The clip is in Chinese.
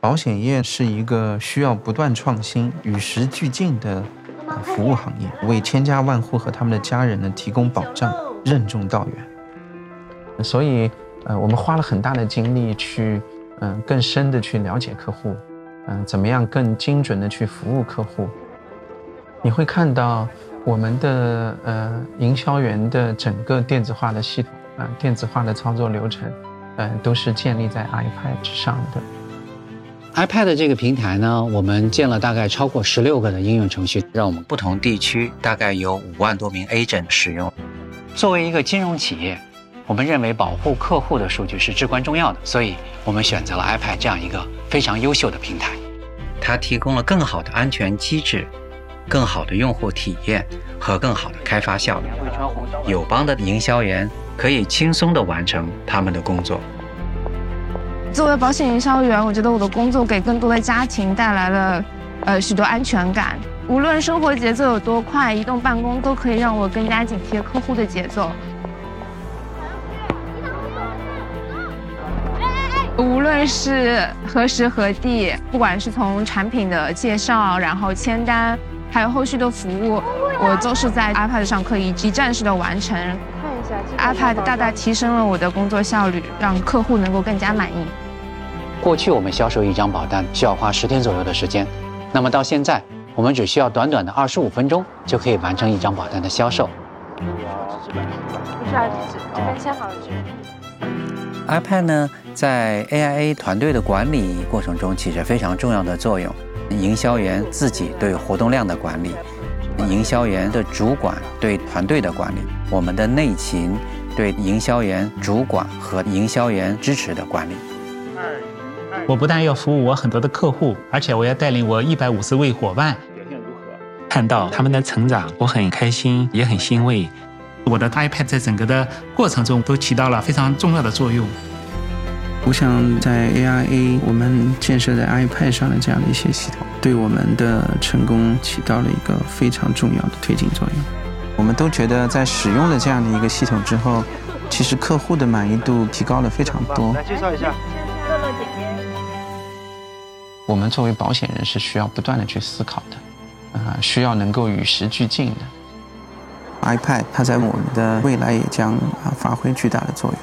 保险业是一个需要不断创新、与时俱进的服务行业，为千家万户和他们的家人呢提供保障，任重道远。所以，呃，我们花了很大的精力去，嗯，更深的去了解客户，嗯，怎么样更精准的去服务客户。你会看到我们的呃营销员的整个电子化的系统，啊，电子化的操作流程，嗯，都是建立在 iPad 之上的。iPad 这个平台呢，我们建了大概超过十六个的应用程序，让我们不同地区大概有五万多名 agent 使用。作为一个金融企业，我们认为保护客户的数据是至关重要的，所以我们选择了 iPad 这样一个非常优秀的平台。它提供了更好的安全机制、更好的用户体验和更好的开发效率。友邦的营销员可以轻松地完成他们的工作。作为保险营销员，我觉得我的工作给更多的家庭带来了，呃，许多安全感。无论生活节奏有多快，移动办公都可以让我更加紧贴客户的节奏。无论是何时何地，不管是从产品的介绍，然后签单，还有后续的服务，我都是在 iPad 上可以一站式的完成。iPad 大大提升了我的工作效率，让客户能够更加满意。过去我们销售一张保单需要花十天左右的时间，那么到现在，我们只需要短短的二十五分钟就可以完成一张保单的销售。不是啊，这边签好了。iPad 呢，在 AIA 团队的管理过程中起着非常重要的作用。营销员自己对活动量的管理，营销员的主管对团队的管理，我们的内勤对营销员主管和营销员支持的管理。我不但要服务我很多的客户，而且我要带领我一百五十位伙伴。表现如何？看到他们的成长，我很开心，也很欣慰。我的 iPad 在整个的过程中都起到了非常重要的作用。我想在 AIA 我们建设在 iPad 上的这样的一些系统，对我们的成功起到了一个非常重要的推进作用。我们都觉得在使用了这样的一个系统之后，其实客户的满意度提高了非常多。来介绍一下，乐乐姐姐。我们作为保险人是需要不断的去思考的，啊，需要能够与时俱进的。iPad 它在我们的未来也将啊发挥巨大的作用。